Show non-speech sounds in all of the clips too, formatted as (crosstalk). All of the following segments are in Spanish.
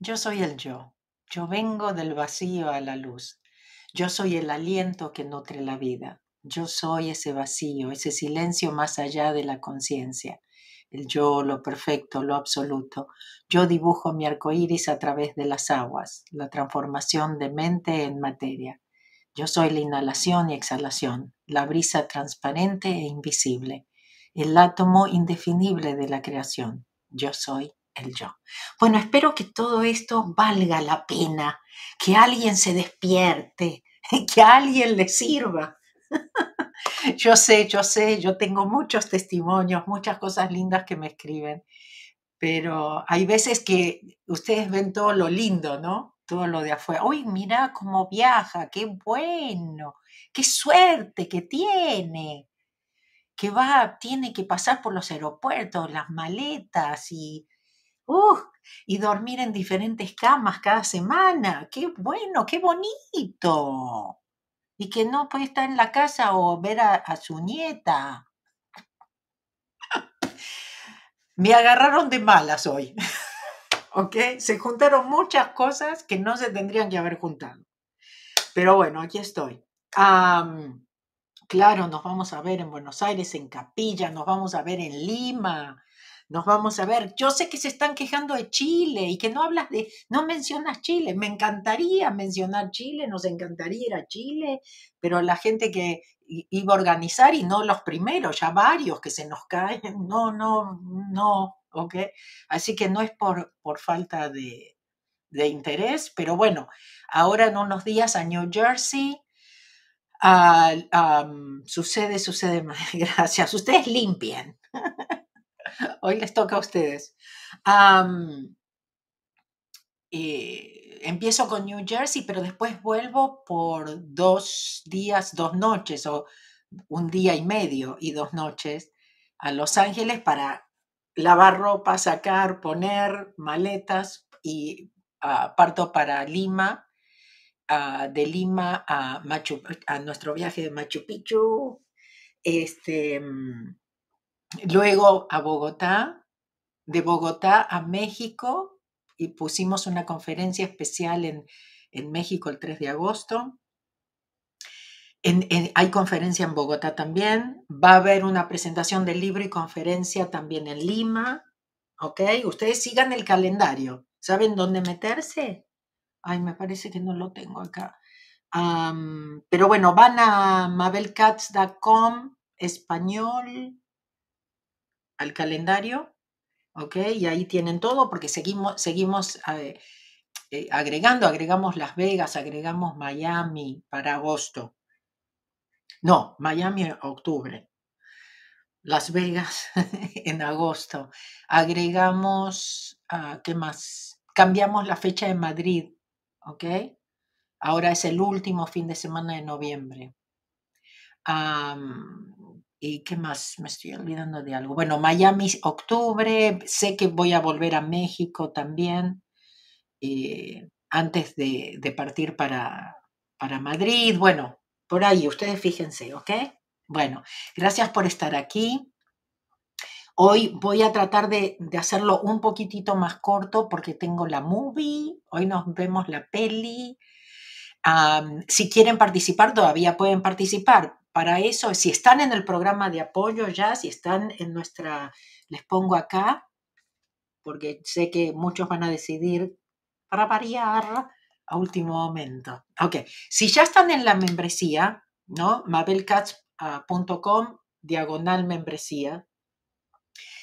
Yo soy el yo. Yo vengo del vacío a la luz. Yo soy el aliento que nutre la vida. Yo soy ese vacío, ese silencio más allá de la conciencia. El yo, lo perfecto, lo absoluto. Yo dibujo mi arco iris a través de las aguas, la transformación de mente en materia. Yo soy la inhalación y exhalación, la brisa transparente e invisible, el átomo indefinible de la creación. Yo soy el yo. Bueno, espero que todo esto valga la pena, que alguien se despierte, (laughs) que a alguien le sirva. (laughs) Yo sé, yo sé, yo tengo muchos testimonios, muchas cosas lindas que me escriben, pero hay veces que ustedes ven todo lo lindo, ¿no? Todo lo de afuera. Uy, mira cómo viaja, qué bueno, qué suerte que tiene, que va, tiene que pasar por los aeropuertos, las maletas y Uh, y dormir en diferentes camas cada semana. Qué bueno, qué bonito. Y que no puede estar en la casa o ver a, su nieta. Me agarraron de malas hoy. (laughs) ¿Ok? Se juntaron muchas cosas que no se tendrían que haber juntado. Pero bueno, aquí estoy. claro, nos vamos a ver en Buenos Aires, en Capilla, nos vamos a ver en Lima, nos vamos a ver. Yo sé que se están quejando de Chile y que no hablas de, no mencionas Chile. Me encantaría mencionar Chile, nos encantaría ir a Chile, pero la gente que iba a organizar y no los primeros, ya varios que se nos caen, no, no, no, ¿ok? Así que no es por, por falta de, de interés, pero bueno, ahora en unos días a New Jersey. sucede, sucede, (laughs) gracias. Ustedes limpien. (laughs) (laughs) Hoy les toca a ustedes. Eh, empiezo con New Jersey, pero después vuelvo por dos días, dos noches, o un día y medio y dos noches a Los Ángeles para lavar ropa, sacar, poner maletas y ah, parto para Lima, ah, de Lima a, Machu, a nuestro viaje de Machu Picchu. Este, mm, Luego a Bogotá, de Bogotá a México y pusimos una conferencia especial en, México el 3 de agosto. hay conferencia en Bogotá también. Va a haber una presentación del libro y conferencia también en Lima. ¿Ok? Ustedes sigan el calendario. ¿Saben dónde meterse? Ay, me parece que no lo tengo acá. pero bueno, van a mabelcats.com español al calendario, ¿ok? Y ahí tienen todo porque seguimos, seguimos eh, eh, agregando, agregamos Las Vegas, agregamos Miami para agosto. No, Miami en octubre. Las Vegas (laughs) en agosto. Agregamos, ah, ¿qué más? Cambiamos la fecha de Madrid, ¿ok? Ahora es el último fin de semana de noviembre. ¿Y qué más? Me estoy olvidando de algo. Bueno, Miami, octubre. Sé que voy a volver a México también eh, antes de, partir para, para Madrid. Bueno, por ahí, ustedes fíjense, ¿ok? Bueno, gracias por estar aquí. Hoy voy a tratar de, hacerlo un poquitito más corto porque tengo la movie, hoy nos vemos la peli. si quieren participar, todavía pueden participar para eso, si están en el programa de apoyo ya, si están en nuestra, les pongo acá, porque sé que muchos van a decidir para variar a último momento. Ok, si ya están en la membresía, ¿no? mabelcats.com, diagonal membresía.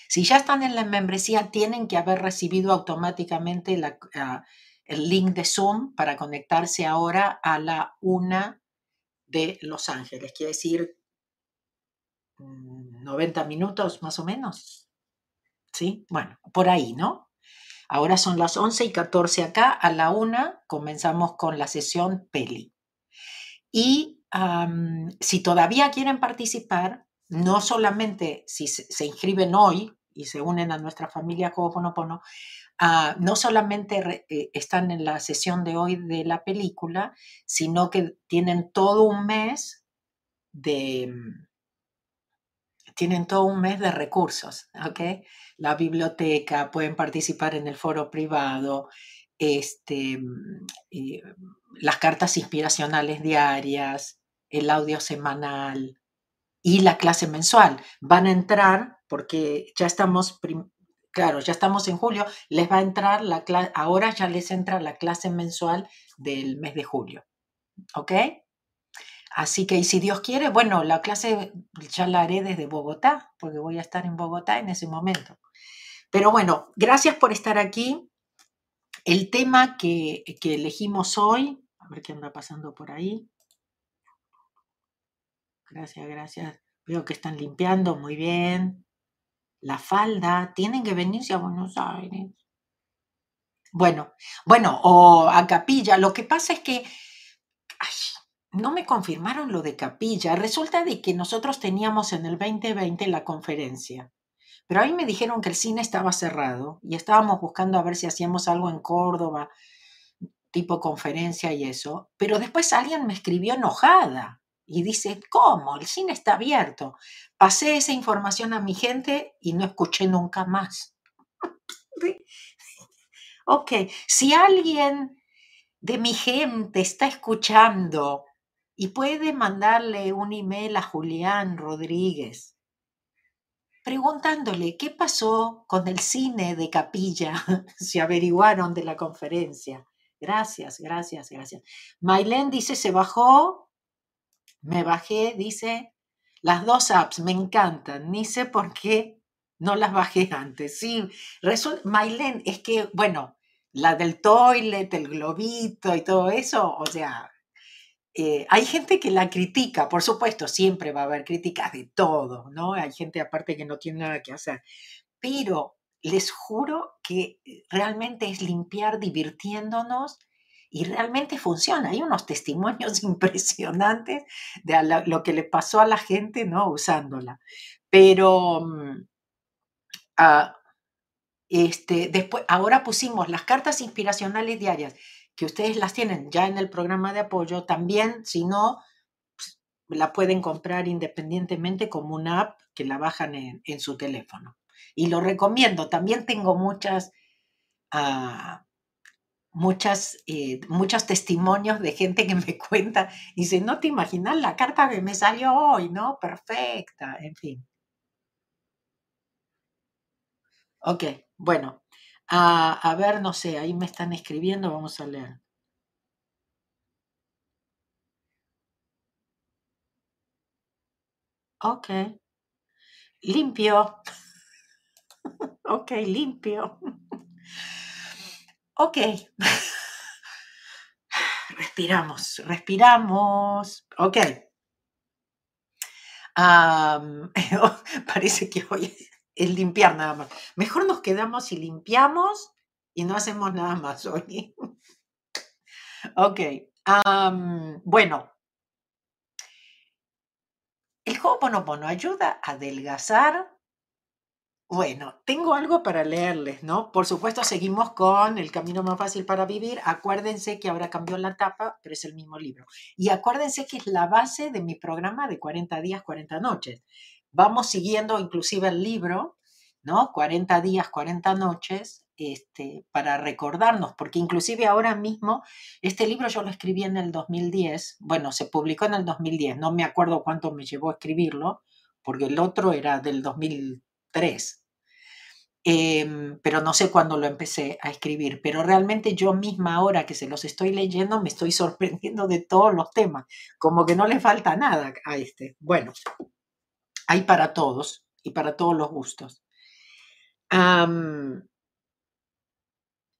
Si ya están en la membresía, tienen que haber recibido automáticamente ah, el link de Zoom para conectarse ahora a la una de Los Ángeles, quiere decir 90 mm, minutos más o menos. ¿Sí? Bueno, por ahí, ¿no? Ahora son las 11 y 14 acá, a la una comenzamos con la sesión Peli. Y si todavía quieren participar, no solamente si se, inscriben hoy y se unen a nuestra familia Ho'oponopono, Ah, no solamente eh, están en la sesión de hoy de la película, sino que tienen todo un mes de, mm, tienen todo un mes de recursos, ¿ok? La biblioteca, pueden participar en el foro privado, este, mm, eh, las cartas inspiracionales diarias, el audio semanal y la clase mensual. Van a entrar, porque ya estamos, claro, ya estamos en julio, les va a entrar la clase, ahora ya les entra la clase mensual del mes de julio. ¿Ok? Así que, y si Dios quiere, bueno, la clase ya la haré desde Bogotá, porque voy a estar en Bogotá en ese momento. Pero bueno, gracias por estar aquí. El tema que, que elegimos hoy, a ver qué anda pasando por ahí. Gracias, gracias. Veo que están limpiando muy bien. La falda, tienen que venirse a Buenos Aires. Bueno, bueno, o a Capilla. Lo que pasa es que no me confirmaron lo de Capilla. Resulta de que nosotros teníamos en el 2020 la conferencia, pero ahí me dijeron que el cine estaba cerrado y estábamos buscando a ver si hacíamos algo en Córdoba, tipo conferencia y eso. Pero después alguien me escribió enojada y dice, ¿cómo? El cine está abierto. Pasé esa información a mi gente y no escuché nunca más. (laughs) ok, si alguien de mi gente está escuchando y puede mandarle un email a Julián Rodríguez preguntándole qué pasó con el cine de capilla, (laughs) si averiguaron de la conferencia. Gracias, gracias, gracias. Mailén dice, se bajó, me bajé, dice, las dos apps me encantan, ni sé por qué no las bajé antes. Sí, Mailén, es que, bueno, la del toilet, el globito y todo eso, o sea, eh, hay gente que la critica, por supuesto, siempre va a haber críticas de todo, ¿no? Hay gente aparte que no tiene nada que hacer, pero les juro que eh, realmente es limpiar divirtiéndonos y realmente funciona. Hay unos testimonios (laughs) impresionantes de lo que le pasó a la gente, ¿no? Usándola. Pero mm, ah, este, después, ahora pusimos las cartas inspiracionales diarias que ustedes las tienen ya en el programa de apoyo, también, si no, pues, la pueden comprar independientemente como una app que la bajan en, su teléfono. Y lo recomiendo. También tengo muchas, uh, muchas, eh, muchos testimonios de gente que me (laughs) cuenta dice, no te imaginas la carta que me salió hoy, ¿no? Perfecta, en fin. Ok, bueno, a, ver, no sé, ahí me están escribiendo, vamos a leer. Ok. Limpio. (laughs) ok, limpio. (laughs) ok. respiramos, respiramos. Ok. (laughs) parece que hoy es limpiar nada más. Mejor nos quedamos y limpiamos y no hacemos nada más hoy. (laughs) ok. bueno. El Ho'oponopono ayuda a adelgazar. Bueno, tengo algo para leerles, ¿no? Por supuesto, seguimos con El camino más fácil para vivir. Acuérdense que ahora cambió la tapa, pero es el mismo libro. Y acuérdense que es la base de mi programa de 40 días, 40 noches vamos siguiendo inclusive el libro, ¿no? 40 días, 40 noches, este, para recordarnos, porque inclusive ahora mismo, este libro yo lo escribí en el 2010, bueno, se publicó en el 2010, no me acuerdo cuánto me llevó a escribirlo, porque el otro era del 2003. Em, pero no sé cuándo lo empecé a escribir, pero realmente yo misma ahora que se los estoy leyendo me estoy (laughs) sorprendiendo de todos los temas, como que no le falta nada a este. Bueno, hay para todos y para todos los gustos.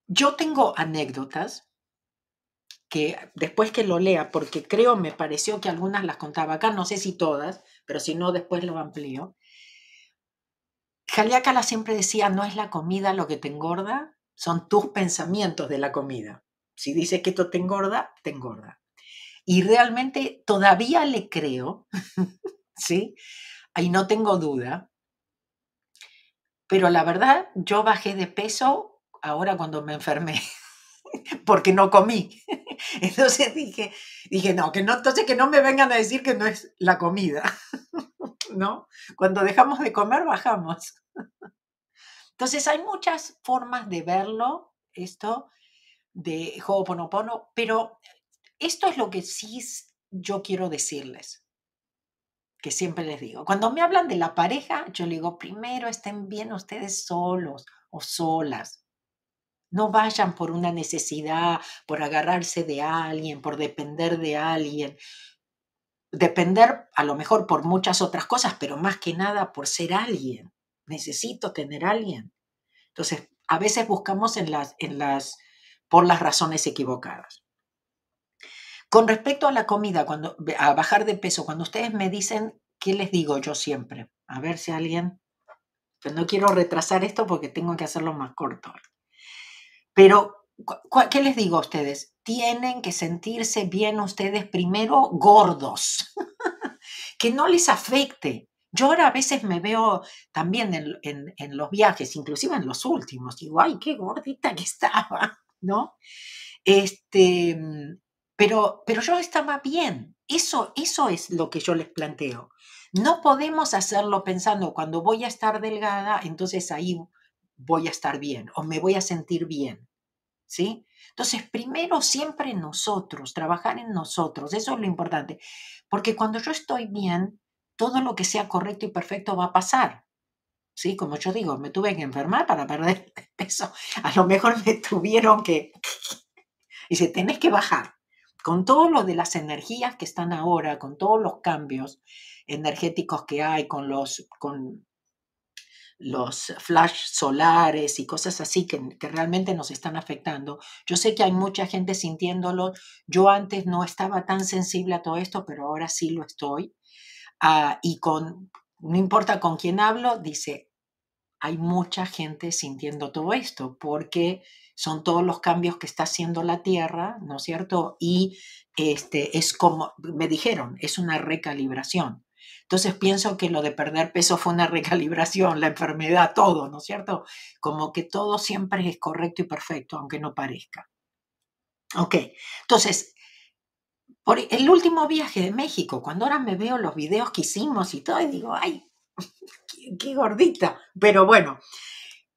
yo tengo anécdotas que después que lo lea, porque creo, me pareció que algunas las contaba acá, no sé si todas, pero si no, después lo amplío. Jaliácala siempre decía, no es la comida lo que te engorda, son tus pensamientos de la comida. Si dice que esto te engorda, te engorda. Y realmente todavía le creo, (laughs) ¿sí? ahí no tengo duda. Pero la verdad, yo bajé de peso ahora cuando me enfermé, (laughs) porque no comí. (laughs) Entonces dije, dije, no, que no, entonces que no me vengan a decir que no es la comida, ¿no? Cuando dejamos de comer, bajamos. Entonces hay muchas formas de verlo, esto. de Ho'oponopono, pero esto es lo que sí yo quiero decirles, que siempre les digo. Cuando me hablan de la pareja, yo le digo, primero estén bien ustedes solos o solas. No vayan por una necesidad, por agarrarse de alguien, por depender de alguien. Depender a lo mejor por muchas otras cosas, pero más que nada por ser alguien. Necesito tener alguien. Entonces, a veces buscamos en las, en las, por las razones equivocadas. Con respecto a la comida, cuando, a bajar de peso, cuando ustedes me dicen, ¿qué les digo yo siempre? A ver si alguien, pues no quiero retrasar esto porque tengo que hacerlo más corto. Pero, ¿qué les digo a ustedes? Tienen que sentirse bien ustedes primero gordos, (laughs) que no les afecte. Yo ahora a veces me veo también en, los viajes, inclusive en los últimos, digo, ay, qué gordita que estaba, (laughs) ¿no? Este, pero, pero yo estaba bien. Eso, eso es lo que yo les planteo. No podemos hacerlo pensando, cuando voy a estar delgada, entonces ahí voy a estar bien o me voy a sentir bien. ¿Sí? Entonces, primero siempre nosotros, trabajar en nosotros, eso es lo importante. Porque cuando yo estoy bien, todo lo que sea correcto y perfecto va a pasar. ¿Sí? Como yo digo, me tuve que enfermar para perder (laughs) peso. A lo mejor me tuvieron que... (laughs) Dice, tenés que bajar. Con todo lo de las energías que están ahora, con todos los cambios energéticos que hay, con los, con los flash solares y cosas así que, realmente nos están afectando. Yo sé que hay mucha gente sintiéndolo. Yo antes no estaba tan sensible a todo esto, pero ahora sí lo estoy. Ah, y con, no importa con quién hablo, dice, hay mucha gente sintiendo todo esto porque son todos los cambios que está haciendo la Tierra, ¿no es cierto? Y este, es como, me dijeron, es una recalibración. Entonces pienso que lo de perder peso fue una (laughs) recalibración, la enfermedad, todo, ¿no es cierto? Como que todo siempre es correcto y perfecto, aunque no parezca. Ok, entonces, por el último viaje de México, cuando ahora me veo los videos que hicimos y todo, y digo, ay, (laughs) qué, gordita. Pero bueno,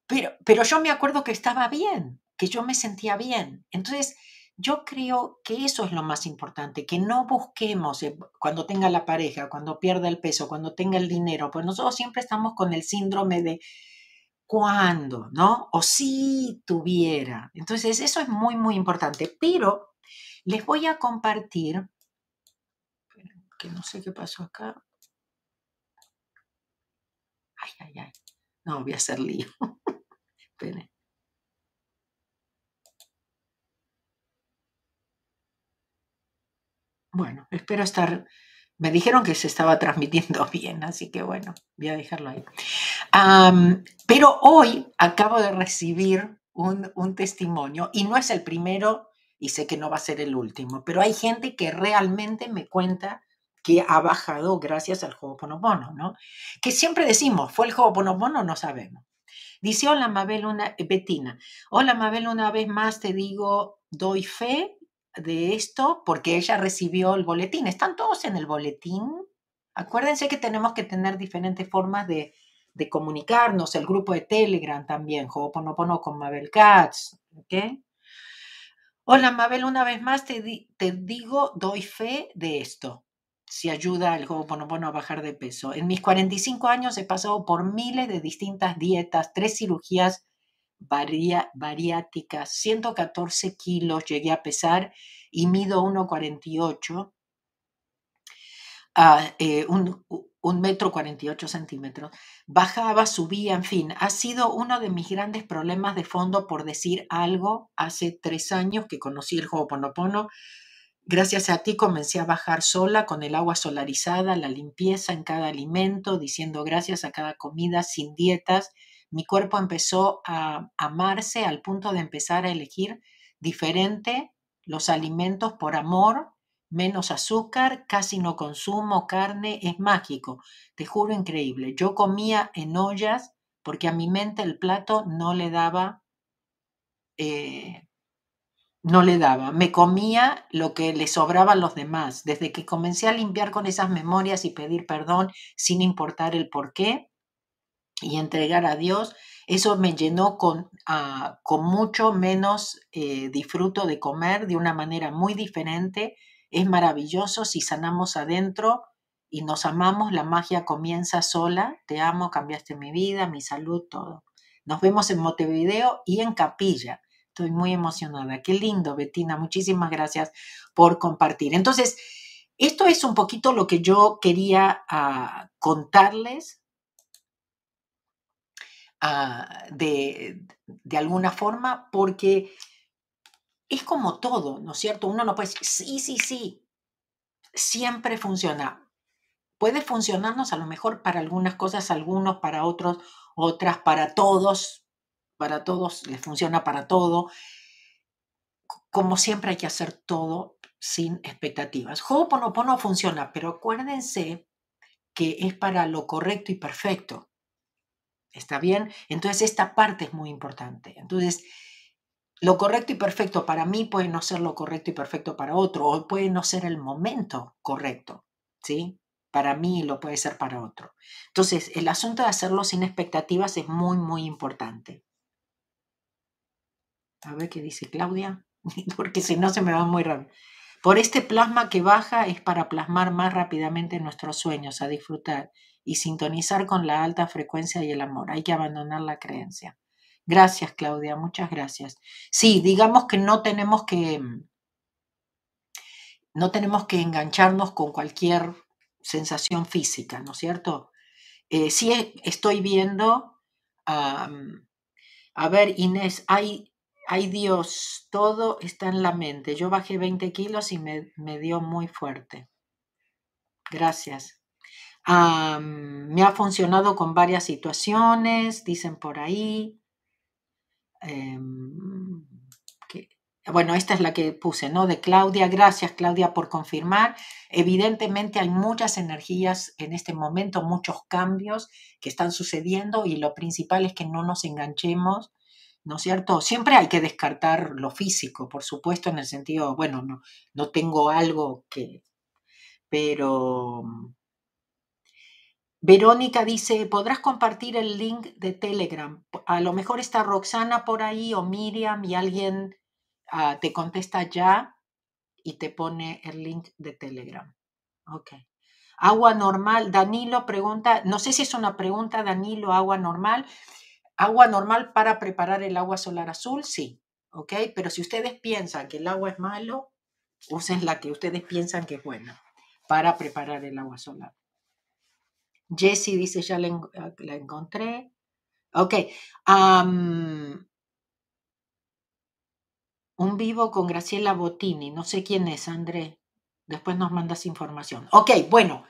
pero, pero yo me acuerdo que estaba bien, que yo me sentía bien. Entonces, yo creo que eso es lo más importante, que no busquemos eh, cuando tenga la pareja, cuando pierda el peso, cuando tenga el dinero, pues nosotros siempre estamos con el síndrome de cuándo, ¿no? O si tuviera. Entonces, eso es muy, muy importante. Pero les voy a compartir, que no sé qué pasó acá. Ay, ay, ay. No, voy a hacer lío. (laughs) Esperen. Bueno, espero estar... Me dijeron que se estaba transmitiendo (laughs) bien, así que bueno, voy a dejarlo ahí. pero hoy acabo de recibir un, un, testimonio y no es el primero y sé que no va a ser el último, pero hay gente que realmente me cuenta que ha bajado gracias al Ho'oponopono, ¿no? Que siempre decimos, ¿fue el Ho'oponopono? No sabemos. Dice, hola Mabel, una, Betina, hola Mabel, una vez más te digo, doy fe de esto porque ella recibió el boletín. ¿Están todos en el boletín? Acuérdense que tenemos que tener diferentes formas de, comunicarnos. El grupo de Telegram también, Ho'oponopono con Mabel Katz. Hola Mabel, una vez más te, te digo, doy fe de esto. Si ayuda al Ho'oponopono a bajar de peso. En mis 45 años he pasado por miles de distintas dietas, tres cirugías bariáticas, 114 kilos llegué a pesar y mido 1,48, ah, eh, un, un metro 48 centímetros. Bajaba, subía, en fin, ha sido uno de mis grandes problemas de fondo, por decir algo, hace tres años que conocí el Ho'oponopono. Gracias a ti comencé a bajar sola con el agua solarizada, la limpieza en cada alimento, diciendo gracias a cada comida sin dietas mi cuerpo empezó a amarse al punto de empezar a elegir diferente los alimentos por amor, menos azúcar, casi no consumo carne, es mágico, te juro increíble. Yo comía en ollas porque a mi mente el plato no le daba, eh, no le daba, me comía lo que le sobraba a los demás. Desde que comencé a limpiar con esas memorias y pedir perdón sin importar el por qué, y entregar a Dios, Eso me llenó con, ah, con mucho menos eh, disfruto de comer de una manera muy diferente. Es maravilloso si sanamos adentro y nos amamos, la magia comienza sola. Te amo, cambiaste mi vida, mi salud, todo. Nos vemos en Montevideo y en Capilla. Estoy muy emocionada. Qué lindo, Betina. Muchísimas gracias por compartir. Entonces, esto es un poquito lo que yo quería ah, contarles ah, de, de alguna forma, porque es como todo, ¿no es cierto? Uno no puede decir, sí, sí, sí, siempre funciona. Puede funcionarnos a lo mejor para algunas cosas, algunos, para otros, otras, para todos, para todos, les funciona para todo. Como siempre hay que hacer todo sin expectativas. Ho'oponopono funciona, pero acuérdense que es para lo correcto y perfecto. ¿Está bien? Entonces esta parte es muy importante. Entonces, lo correcto y perfecto para mí puede no ser lo correcto y perfecto para otro, o puede no ser el momento correcto, ¿sí? Para mí lo puede ser para otro. Entonces, el asunto de hacerlo sin expectativas es muy, muy importante. A ver qué dice Claudia, (laughs) porque si no se me va muy rápido. Por este plasma que baja es para plasmar más rápidamente nuestros sueños, a disfrutar y sintonizar con la alta frecuencia y el amor. Hay que abandonar la creencia. Gracias, Claudia, muchas gracias. Sí, digamos que no tenemos que no tenemos que engancharnos con cualquier sensación física, ¿no es cierto? Eh, sí estoy viendo, a ver, Inés, hay ay Dios, todo está en la mente. Yo bajé 20 kilos y me, dio muy fuerte. Gracias. Me ha funcionado con varias situaciones, dicen por ahí. Em, bueno, esta es la que puse, ¿no? De Claudia. Gracias, Claudia, por confirmar. Evidentemente hay muchas energías en este momento, muchos cambios que están sucediendo y lo principal es que no nos enganchemos ¿no es cierto? Siempre hay que descartar lo físico, por supuesto, en el sentido, bueno, no, no tengo algo que... Pero... Verónica dice, ¿podrás compartir el link de Telegram? A lo mejor está Roxana por ahí o Miriam y alguien ah, te contesta ya y te pone el link de Telegram. Ok. Agua normal. Danilo pregunta, no sé si es una pregunta, Danilo, agua normal. Agua normal para preparar el agua solar azul, sí, ¿ok? Pero si ustedes piensan que el agua es malo, usen la que ustedes piensan que es buena para preparar el agua solar. Jessie dice, ya la, encontré. Ok. un vivo con Graciela Bottini. No sé quién es, André. Después nos mandas información. Ok, bueno.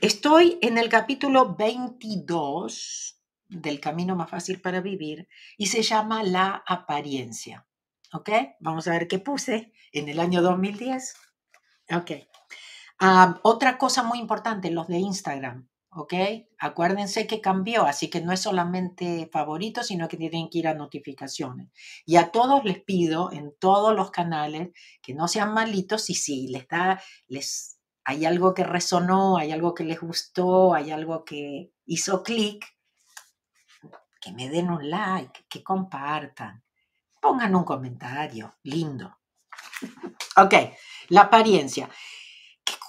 estoy en el capítulo 22 del camino más fácil para vivir y se llama La apariencia. ¿Ok? Vamos a ver qué puse en el año 2010. Ok. Otra cosa muy importante, los de Instagram. ¿Ok? Acuérdense que cambió, así que no es solamente favoritos, sino que tienen que ir a notificaciones. Y a todos les pido en todos los canales que no sean malitos y si les da, les, hay algo que resonó, hay algo que les gustó, hay algo que hizo clic, que me den un like, que compartan, pongan un comentario, lindo. Ok, la apariencia.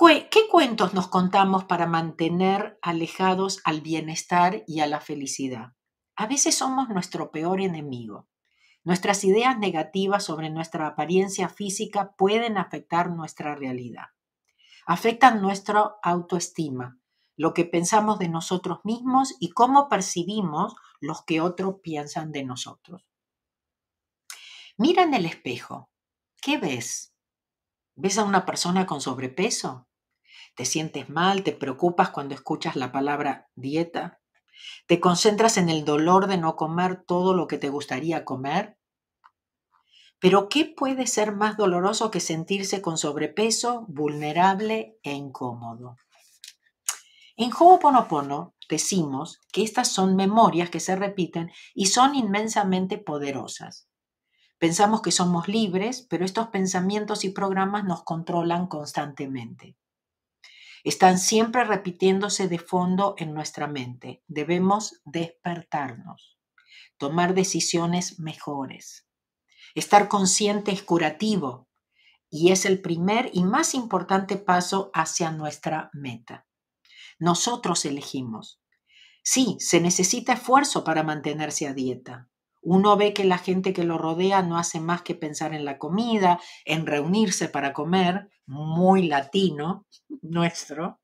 ¿Qué, ¿Qué, cuentos nos contamos para mantener alejados al bienestar y a la felicidad? A veces somos nuestro peor enemigo. Nuestras ideas negativas sobre nuestra apariencia física pueden afectar nuestra realidad. Afectan nuestra autoestima, lo que pensamos de nosotros mismos y cómo percibimos los que otros piensan de nosotros. Mira en el espejo. ¿Qué ves? ¿Ves a una persona con sobrepeso? ¿Te sientes mal? ¿Te preocupas cuando escuchas la palabra dieta? ¿Te concentras en el dolor de no comer todo lo que te gustaría comer? Pero ¿qué puede ser más doloroso que sentirse con sobrepeso, vulnerable e incómodo? En Ho'oponopono decimos que estas son memorias que se repiten y son inmensamente poderosas. Pensamos que somos libres, pero estos pensamientos y programas nos controlan constantemente. Están siempre repitiéndose de fondo en nuestra mente. Debemos despertarnos, tomar decisiones mejores. Estar consciente es curativo y es el primer y más importante paso hacia nuestra meta. Nosotros elegimos. Sí, se necesita esfuerzo para mantenerse a dieta. Uno ve que la gente que lo rodea no hace más que pensar en la comida, en reunirse para comer, muy latino (laughs) nuestro.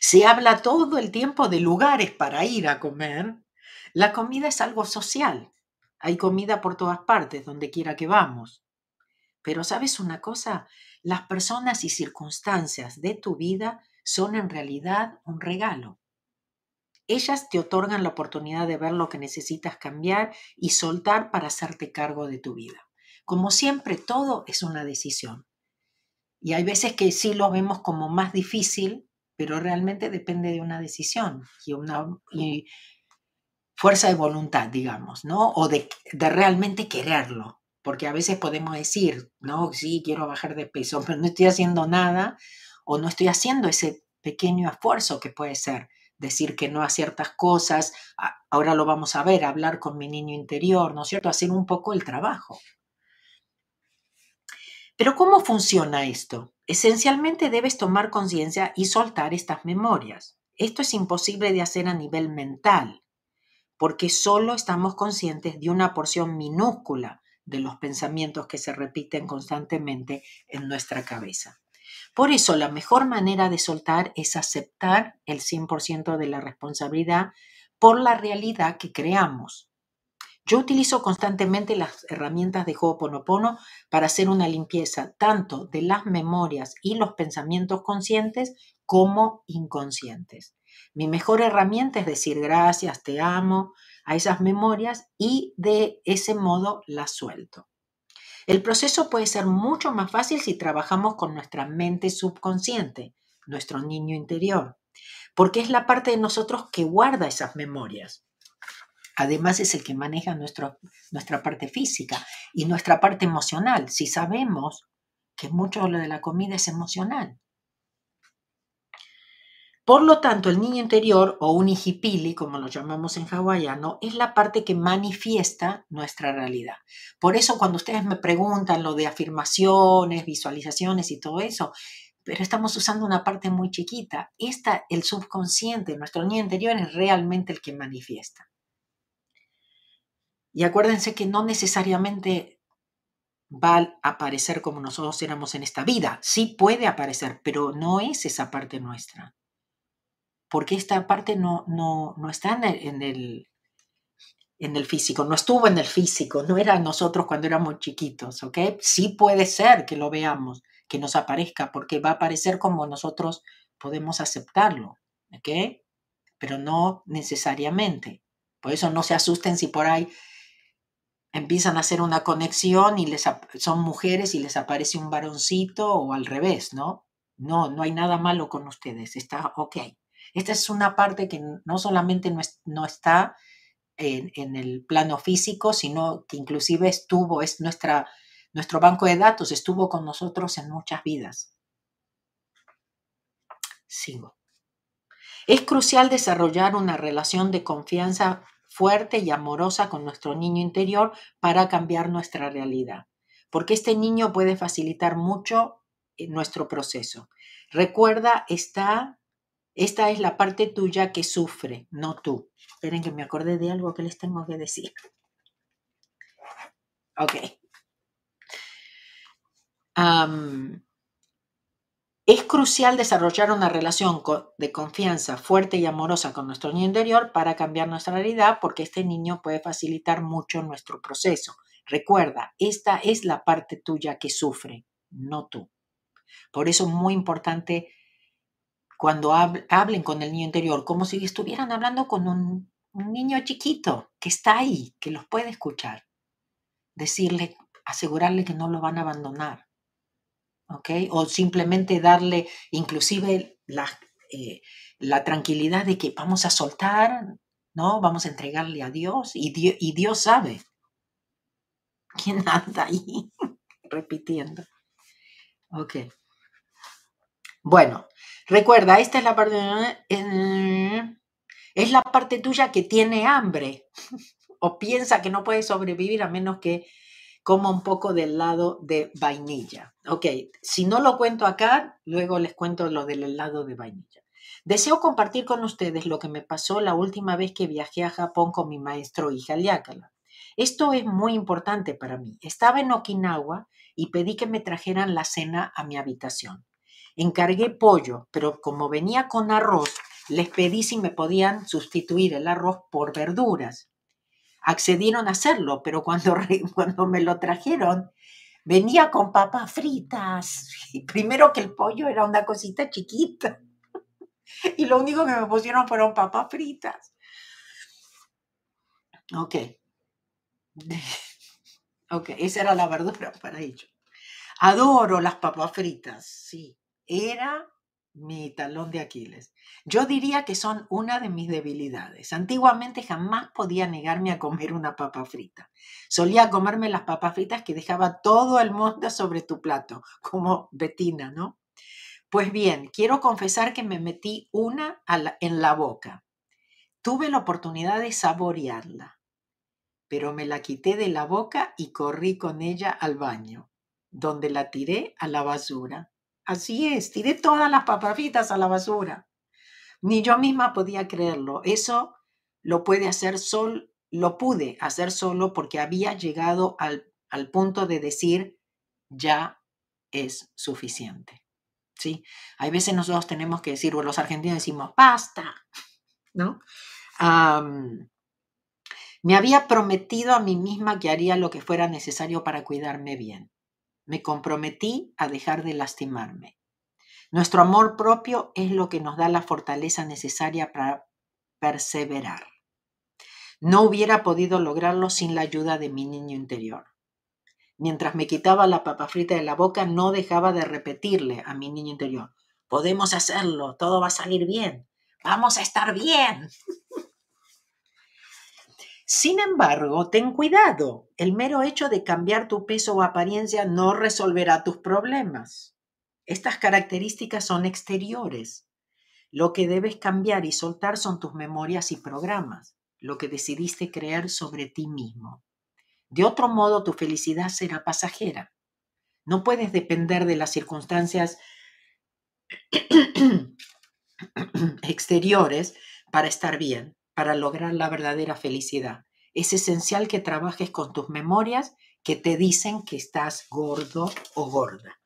Se habla todo el tiempo de lugares para ir a comer. La comida es algo social. Hay comida por todas partes, donde quiera que vamos. Pero sabes una cosa, las personas y circunstancias de tu vida son en realidad un regalo. Ellas te otorgan la oportunidad de ver lo que necesitas cambiar y soltar para hacerte cargo de tu vida. Como siempre, todo es una decisión. Y hay veces que sí lo vemos como más difícil, pero realmente depende de una decisión y una fuerza de voluntad, digamos, ¿no? O de, de realmente quererlo porque a veces podemos decir, no, sí, quiero bajar de peso, pero no estoy haciendo nada o no estoy haciendo ese pequeño esfuerzo que puede ser decir que no a ciertas cosas, ahora lo vamos a ver, hablar con mi niño interior, ¿no es cierto? Hacer un poco el trabajo. Pero ¿cómo funciona esto? Esencialmente debes tomar conciencia y soltar estas memorias. Esto es imposible de hacer a nivel mental, porque solo estamos conscientes de una porción minúscula de los pensamientos que se repiten constantemente en nuestra cabeza. Por eso la mejor manera de soltar es aceptar el 100% de la responsabilidad por la realidad que creamos. Yo utilizo constantemente las herramientas de Ho'oponopono para hacer una limpieza tanto de las memorias y los pensamientos conscientes como inconscientes. Mi mejor herramienta es decir gracias, te amo, a esas memorias y de ese modo las suelto. El proceso puede ser mucho más fácil si trabajamos con nuestra mente subconsciente, nuestro niño interior, porque es la parte de nosotros que guarda esas memorias. Además es el que maneja nuestra parte física y nuestra parte emocional. Si sabemos que mucho de lo de la comida es emocional, por lo tanto, el niño interior o un ijipili, como lo llamamos en hawaiano, es la parte que manifiesta nuestra realidad. Por eso cuando ustedes me preguntan lo de afirmaciones, visualizaciones y todo eso, pero estamos usando una parte muy chiquita. Esta, el subconsciente, nuestro niño interior es realmente el que manifiesta. Y acuérdense que no necesariamente va a aparecer como nosotros éramos en esta vida. Sí puede aparecer, pero no es esa parte nuestra porque esta parte no, no, no está en el, en el físico, no estuvo en el físico, no era nosotros cuando éramos chiquitos, ¿ok? Sí puede ser que lo veamos, que nos aparezca, porque va a aparecer como nosotros podemos aceptarlo, ¿ok? Pero no necesariamente. Por eso no se asusten si por ahí empiezan a hacer una conexión y les, son mujeres y les aparece un varoncito o al revés, ¿no? No, no hay nada malo con ustedes, está ok. Esta es una parte que no solamente no, está en, el plano físico, sino que inclusive estuvo, es nuestra, nuestro banco de datos, estuvo con nosotros en muchas vidas. Sigo. Es crucial desarrollar una relación de confianza fuerte y amorosa con nuestro niño interior para cambiar nuestra realidad, porque este niño puede facilitar mucho eh, nuestro proceso. Recuerda, está esta es la parte tuya que sufre, no tú. Esperen que me acordé de algo que les tengo que decir. Ok. es crucial desarrollar una relación de confianza fuerte y amorosa con nuestro niño interior para cambiar nuestra realidad porque este niño puede facilitar mucho nuestro proceso. Recuerda, esta es la parte tuya que sufre, no tú. Por eso es muy importante cuando hablen con el niño interior, como si estuvieran hablando con un, niño chiquito que está ahí, que los puede escuchar. Decirle, asegurarle que no lo van a abandonar. ¿Ok? O simplemente darle inclusive la, eh, la tranquilidad de que vamos a soltar, ¿no? Vamos a entregarle a Dios y Dios, y Dios sabe. ¿Quién (laughs) anda ahí repitiendo? Ok. Bueno, Recuerda, esta es la parte... eh, es la parte tuya que tiene hambre (laughs) o piensa que no puede sobrevivir a menos que coma un poco del lado de vainilla. Ok, si no lo cuento acá, luego les cuento lo del helado de vainilla. Deseo compartir con ustedes lo que me pasó la última vez que viajé a Japón con mi maestro hija Liácala. Esto es muy importante para mí. Estaba en Okinawa y pedí que me trajeran la cena a mi habitación. Encargué pollo, pero como venía con arroz, les pedí si me podían sustituir el arroz por verduras. Accedieron a hacerlo, pero cuando, (laughs) cuando me lo trajeron, venía con papas fritas. Primero que el pollo era una cosita chiquita. (laughs) Y lo único que me pusieron fueron papas fritas. Ok. (laughs) Ok, esa era la verdura para ellos. Adoro las papas fritas, sí. Era mi talón de Aquiles. Yo diría que son una de mis debilidades. Antiguamente jamás podía negarme a comer una papa frita. Solía comerme las papas fritas que dejaba todo el mundo sobre tu plato, como Betina, ¿no? Pues bien, quiero confesar que me metí una en la boca. Tuve la oportunidad de saborearla, pero me la quité de la boca y corrí con ella al baño, donde la tiré a la basura. Así es, tiré todas las papafitas a la basura. Ni yo misma podía creerlo. Eso lo puede hacer sol, lo pude hacer solo porque había llegado al, al punto de decir ya es suficiente. ¿Sí? Hay veces nosotros tenemos que decir, o los argentinos decimos, basta, ¿no? me había prometido a mí misma que haría lo que fuera necesario para cuidarme bien. Me comprometí a dejar de lastimarme. Nuestro amor propio es lo que nos da la fortaleza necesaria para perseverar. No hubiera podido lograrlo sin la ayuda de mi niño interior. Mientras me quitaba la papa frita de la boca, no dejaba de repetirle a mi niño interior, podemos hacerlo, todo va a salir bien, vamos a estar bien. Sin embargo, ten cuidado. El mero hecho de cambiar tu peso o apariencia no resolverá tus problemas. Estas características son exteriores. Lo que debes cambiar y soltar son tus memorias y programas, lo que decidiste creer sobre ti mismo. De otro modo, tu felicidad será pasajera. No puedes depender de las circunstancias (clears throat) exteriores para estar bien para lograr la verdadera felicidad. Es esencial que trabajes con tus memorias que te dicen que estás gordo o gorda.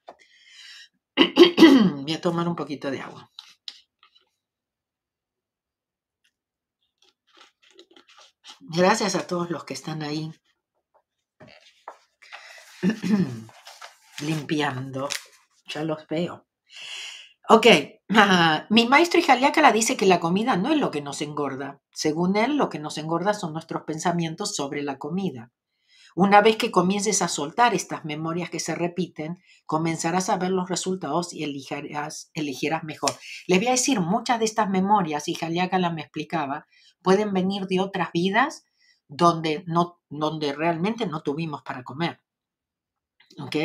(clears throat) Voy a tomar un poquito de agua. Gracias a todos los que están ahí (clears throat) limpiando. Ya los veo. Ok, mi maestro la dice que la comida no es lo que nos engorda. Según él, lo que nos engorda son nuestros pensamientos sobre la comida. Una vez que comiences a soltar estas memorias que se repiten, comenzarás a ver los resultados y elegirás, elegirás mejor. Les voy a decir, muchas de estas memorias, y me explicaba, pueden venir de otras vidas donde, no, donde realmente no tuvimos para comer. ¿Ok?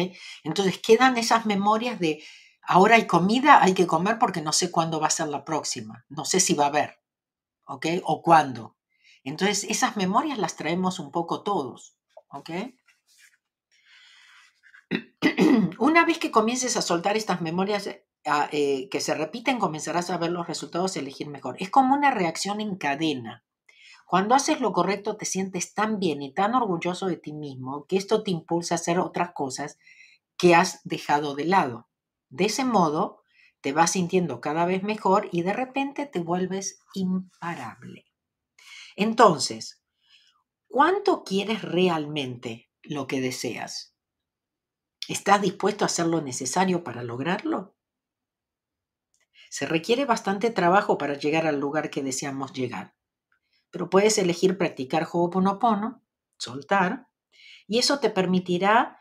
Entonces quedan esas memorias de Ahora hay comida, hay que comer porque no sé cuándo va a ser la próxima, no sé si va a haber, ¿ok? O cuándo. Entonces, esas memorias las traemos un poco todos, ¿ok? (clears throat) Una vez que comiences a soltar estas memorias eh, eh, que se repiten, comenzarás a ver los resultados y elegir mejor. Es como una reacción en cadena. Cuando haces lo correcto, te sientes tan bien y tan orgulloso de ti mismo que esto te impulsa a hacer otras cosas que has dejado de lado. De ese modo, te vas sintiendo cada vez mejor y de repente te vuelves imparable. Entonces, ¿cuánto quieres realmente lo que deseas? ¿Estás dispuesto a hacer lo necesario para lograrlo? Se requiere bastante trabajo para llegar al lugar que deseamos llegar, pero puedes elegir practicar Ho'oponopono, soltar, y eso te permitirá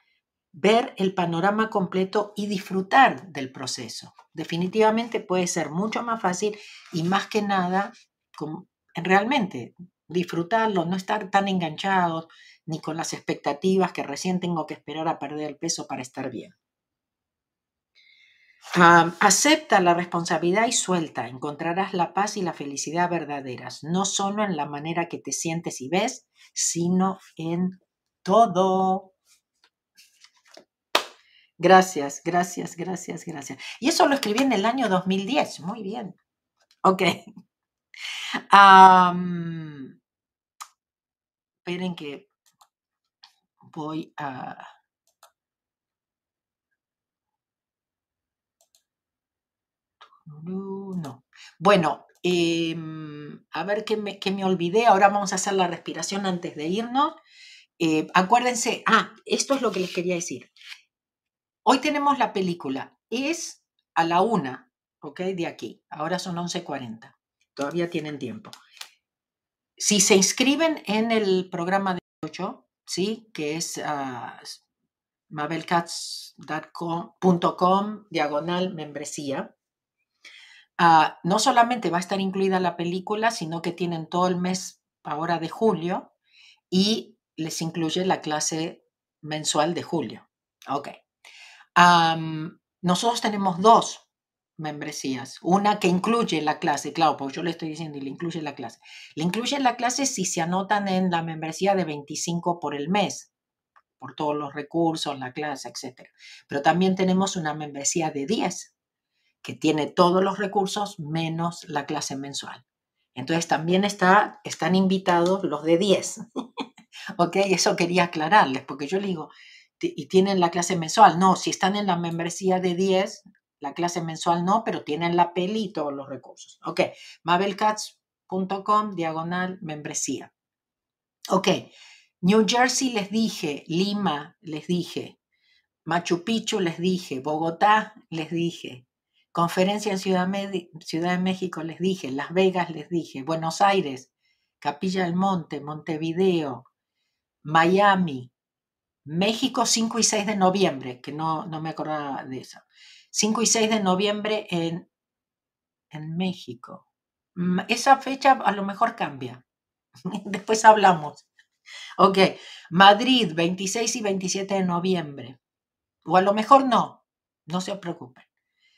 ver el panorama completo y disfrutar del proceso. Definitivamente puede ser mucho más fácil y más que nada, realmente disfrutarlo, no estar tan enganchados ni con las expectativas que recién tengo que esperar a perder el peso para estar bien. acepta la responsabilidad y suelta. Encontrarás la paz y la felicidad verdaderas, no solo en la manera que te sientes y ves, sino en todo. Gracias, gracias, gracias, gracias. Y eso lo escribí en el año 2010. Muy bien. Ok. (laughs) esperen que voy a... No. Bueno, em, a ver qué me, me, olvidé. Ahora vamos a hacer la respiración antes de irnos. Eh, acuérdense, ah, esto es lo que les quería decir. Hoy tenemos la película. Es a la una, ¿ok? De aquí. Ahora son 11.40. Todavía tienen tiempo. Si se inscriben en el programa de 8, ¿sí? Que es uh, mabelcats.com diagonal membresía. Ah, no solamente va a estar incluida la película, sino que tienen todo el mes ahora de julio y les incluye la clase mensual de julio. Ok nosotros tenemos dos membresías. Una que incluye la clase, claro, porque yo le estoy diciendo y le incluye la clase. Le incluye la clase si se anotan en la membresía de 25 por el mes, por todos los recursos, la clase, etc. Pero también tenemos una membresía de 10, que tiene todos los recursos menos la clase mensual. Entonces también está, están invitados los de 10. (laughs) ok, eso quería aclararles, porque yo le digo, y tienen la clase mensual. No, si están en la membresía de 10, la clase mensual no, pero tienen la peli y todos los recursos. Ok, mabelcats.com, diagonal, membresía. Ok, New Jersey les dije, Lima les dije, Machu Picchu les dije, Bogotá les dije, conferencia en Ciudad, Ciudad de México les dije, Las Vegas les dije, Buenos Aires, Capilla del Monte, Montevideo, Miami, México 5 y 6 de noviembre, que no, me acordaba de eso. 5 y 6 de noviembre en, en México. Mm, esa fecha a lo mejor cambia. (laughs) Después hablamos. Ok, Madrid 26 y 27 de noviembre. O a lo mejor no, no se preocupen.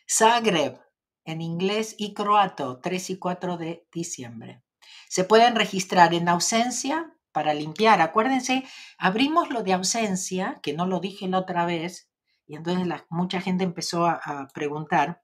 Zagreb en inglés y croato 3 y 4 de diciembre. Se pueden registrar en ausencia para limpiar. Acuérdense, abrimos lo de ausencia, que no lo dije la otra vez, y entonces mucha gente empezó a, preguntar.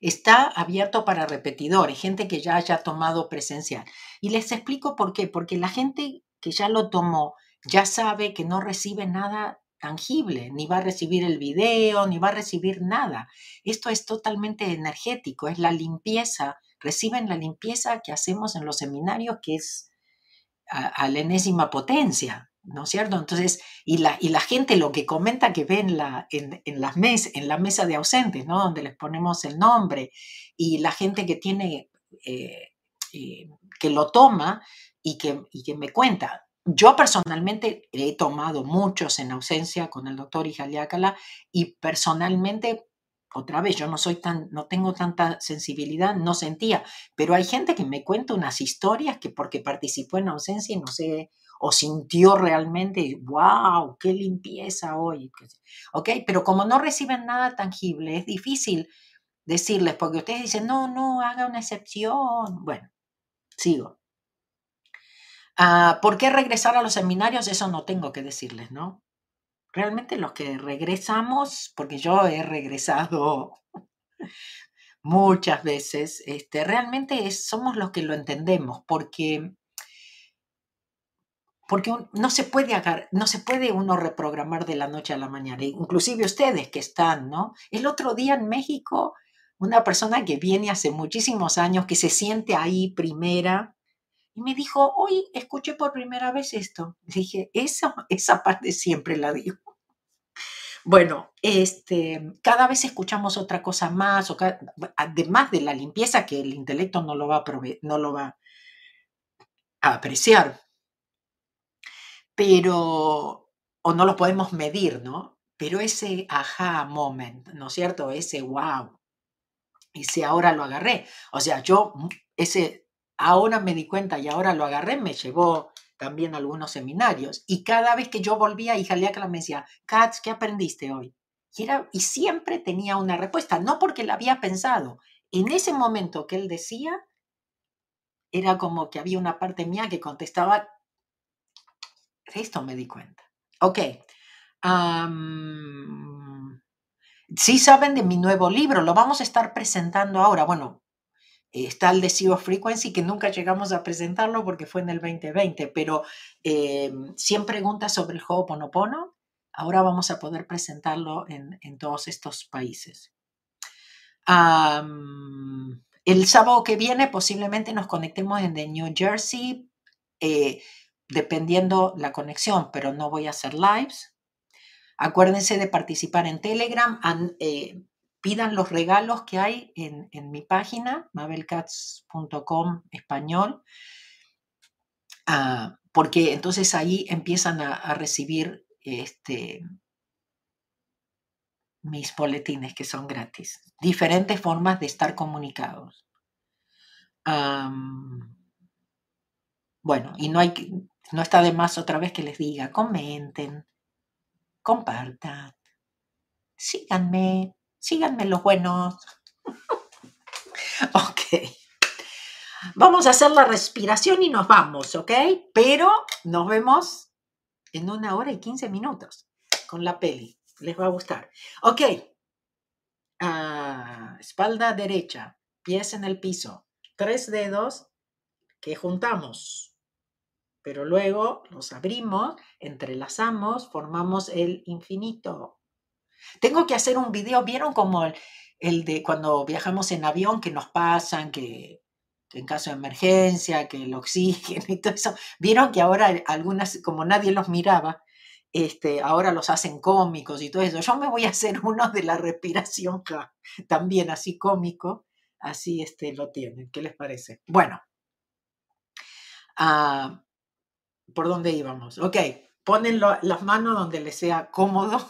Está abierto para repetidores, gente que ya haya tomado presencial. Y les explico por qué. Porque la gente que ya lo tomó ya sabe que no recibe nada tangible, ni va a recibir el video, ni va a recibir nada. Esto es totalmente energético, es la limpieza, reciben la limpieza que hacemos en los seminarios, que es a, la enésima potencia, ¿no es cierto? Entonces, y la, y la gente lo que comenta que ve en la, en, las mes, en la mesa de ausentes, ¿no? Donde les ponemos el nombre, y la gente que tiene, eh, eh, que lo toma y que, y que me cuenta. Yo personalmente he tomado muchos en ausencia con el doctor Ijaliácala y personalmente otra vez, yo no soy tan, no tengo tanta sensibilidad, no sentía, pero hay gente que me cuenta unas historias que porque participó en ausencia y no sé, o sintió realmente, wow, qué limpieza hoy. Ok, pero como no reciben nada tangible, es difícil decirles, porque ustedes dicen, no, no, haga una excepción. Bueno, sigo. Ah, ¿Por qué regresar a los seminarios? Eso no tengo que decirles, ¿no? Realmente los que regresamos, porque yo he regresado (laughs) muchas veces, este, realmente somos los que lo entendemos, porque, porque no, se puede no se puede uno reprogramar de la noche a la mañana, inclusive ustedes que están, ¿no? El otro día en México, una persona que viene hace muchísimos años, que se siente ahí primera, y me dijo, hoy escuché por primera vez esto. Dije, esa, esa parte siempre la digo. Bueno, este, cada vez escuchamos otra cosa más, además de la limpieza que el intelecto no lo va a, no lo va a apreciar, pero, o no lo podemos medir, ¿no? Pero ese aha moment, ¿no es cierto? Ese wow, ese ahora lo agarré. O sea, yo, ese ahora me di cuenta y ahora lo agarré, me llevó también algunos seminarios. Y cada vez que yo volvía, hija Jaliacla me decía, Katz, ¿qué aprendiste hoy? Y, era, y siempre tenía una respuesta, no porque la había pensado. En ese momento que él decía, era como que había una parte mía que contestaba, esto me di cuenta. Ok. sí saben de mi nuevo libro, lo vamos a estar presentando ahora. Bueno, está el de Frequency, que nunca llegamos a presentarlo porque fue en el 2020, pero 100 em, preguntas sobre el Ho'oponopono, ahora vamos a poder presentarlo en, todos estos países. el sábado que viene posiblemente nos conectemos en New Jersey, eh, dependiendo la conexión, pero no voy a hacer lives. Acuérdense de participar en Telegram. Eh, pidan los regalos que hay en, mi página, mabelcats.com español, ah, porque entonces ahí empiezan a, recibir este, mis boletines que son gratis. Diferentes formas de estar comunicados. bueno, y no, hay, no está de más otra vez que les diga, comenten, compartan, síganme, síganme los buenos. (laughs) ok. Vamos a hacer la respiración y nos vamos, ¿ok? Pero nos vemos en una hora y quince minutos con la peli. Les va a gustar. Ok. Ah, espalda derecha, pies en el piso, tres dedos que juntamos, pero luego los abrimos, entrelazamos, formamos el infinito. Tengo que hacer un video, ¿vieron como el, de cuando viajamos en avión que nos pasan, que, en caso de emergencia, que el oxígeno y todo eso? ¿Vieron que ahora algunas, como nadie los miraba, este, ahora los hacen cómicos y todo eso? Yo me voy a hacer uno de la respiración (laughs) también así cómico, así este, lo tienen. ¿Qué les parece? Bueno. Ah, ¿Por dónde íbamos? Ok, ponen las manos donde les sea cómodo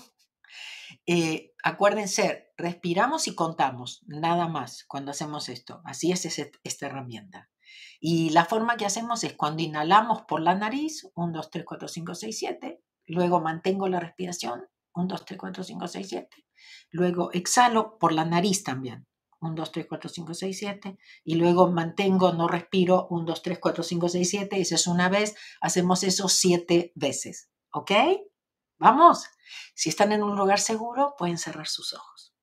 eh, acuérdense, respiramos y contamos, nada más cuando hacemos esto. Así es esta herramienta. Y la forma que hacemos es cuando inhalamos por la nariz, 1, 2, 3, 4, 5, 6, 7, luego mantengo la respiración, 1, 2, 3, 4, 5, 6, 7, luego exhalo por la nariz también, 1, 2, 3, 4, 5, 6, 7, y luego mantengo, no respiro, 1, 2, 3, 4, 5, 6, 7, esa es una vez, hacemos eso siete veces, ¿ok? Vamos, si están en un lugar seguro, pueden cerrar sus ojos.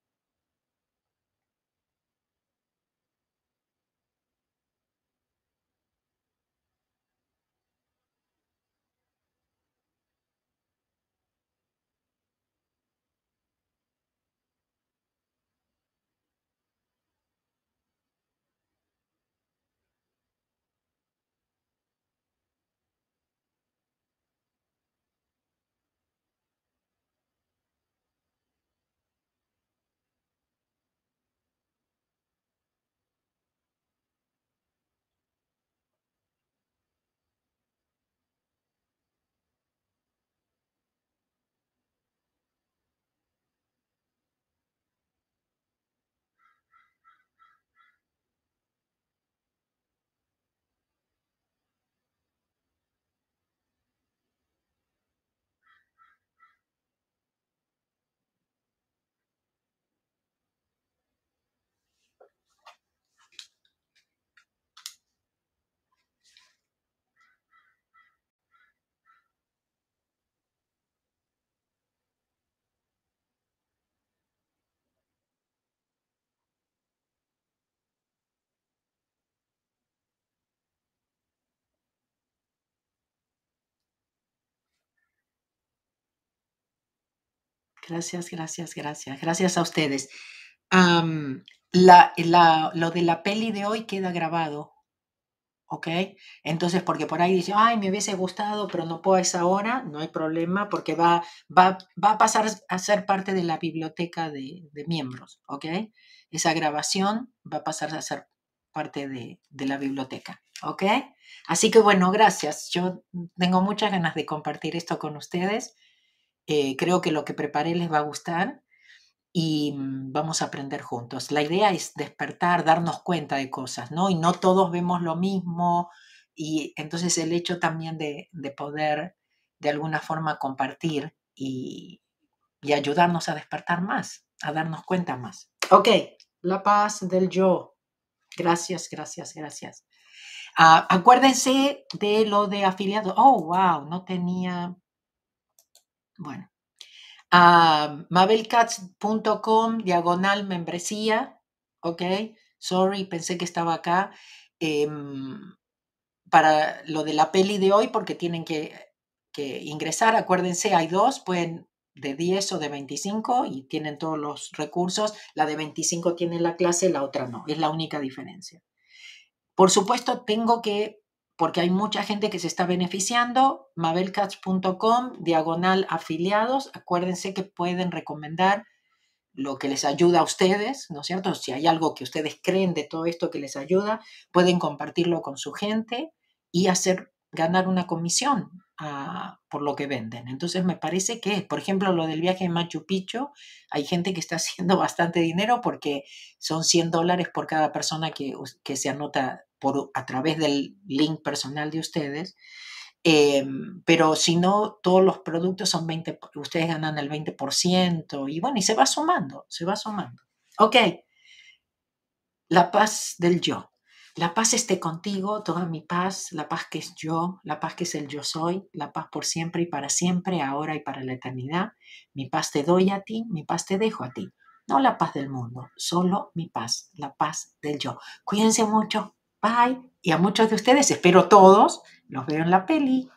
Gracias, gracias, gracias. Gracias a ustedes. la, lo de la peli de hoy queda grabado. ¿Ok? Entonces, porque por ahí dice, ay, me hubiese gustado, pero no puedo a esa hora, no hay problema, porque va, va, va a pasar a ser parte de la biblioteca de, miembros. ¿Ok? Esa grabación va a pasar a ser parte de, de la biblioteca. ¿Ok? Así que bueno, gracias. Yo tengo muchas ganas de compartir esto con ustedes. Eh, creo que lo que preparé les va a gustar y mm, vamos a aprender juntos. La idea es despertar, darnos cuenta de cosas, ¿no? Y no todos vemos lo mismo y entonces el hecho también de, poder de alguna forma compartir y, y ayudarnos a despertar más, a darnos cuenta más. Ok, la paz del yo. Gracias, gracias, gracias. Ah, acuérdense de lo de afiliado. Oh, wow, no tenía. Bueno. Uh, mabelcats.com, diagonal membresía. Ok, sorry, pensé que estaba acá. Em, para lo de la peli de hoy, porque tienen que, que ingresar. Acuérdense, hay dos, pueden de 10 o de 25 y tienen todos los recursos. La de 25 tiene la clase, la otra no. Es la única diferencia. Por supuesto, tengo que, porque hay mucha gente que se está beneficiando, mabelcats.com, diagonal afiliados. Acuérdense que pueden recomendar lo que les ayuda a ustedes, ¿no es cierto? Si hay algo que ustedes creen de todo esto que les ayuda, pueden compartirlo con su gente y hacer ganar una comisión por lo que venden. Entonces me parece que, por ejemplo, lo del viaje en Machu Picchu, hay gente que está (laughs) haciendo bastante dinero porque son 100 dólares por cada persona que, se anota a través del link personal de ustedes. Em, pero si no, todos los productos son 20, ustedes ganan el 20% y bueno, y se va sumando, se va sumando. Ok, la paz del yo. La paz esté contigo, toda mi paz, la paz que es yo, la paz que es el yo soy, la paz por siempre y para siempre, ahora y para la eternidad. Mi paz te doy a ti, mi paz te dejo a ti. No la paz del mundo, solo mi paz, la paz del yo. Cuídense mucho, bye. Y a muchos de ustedes, espero todos, los veo en la peli.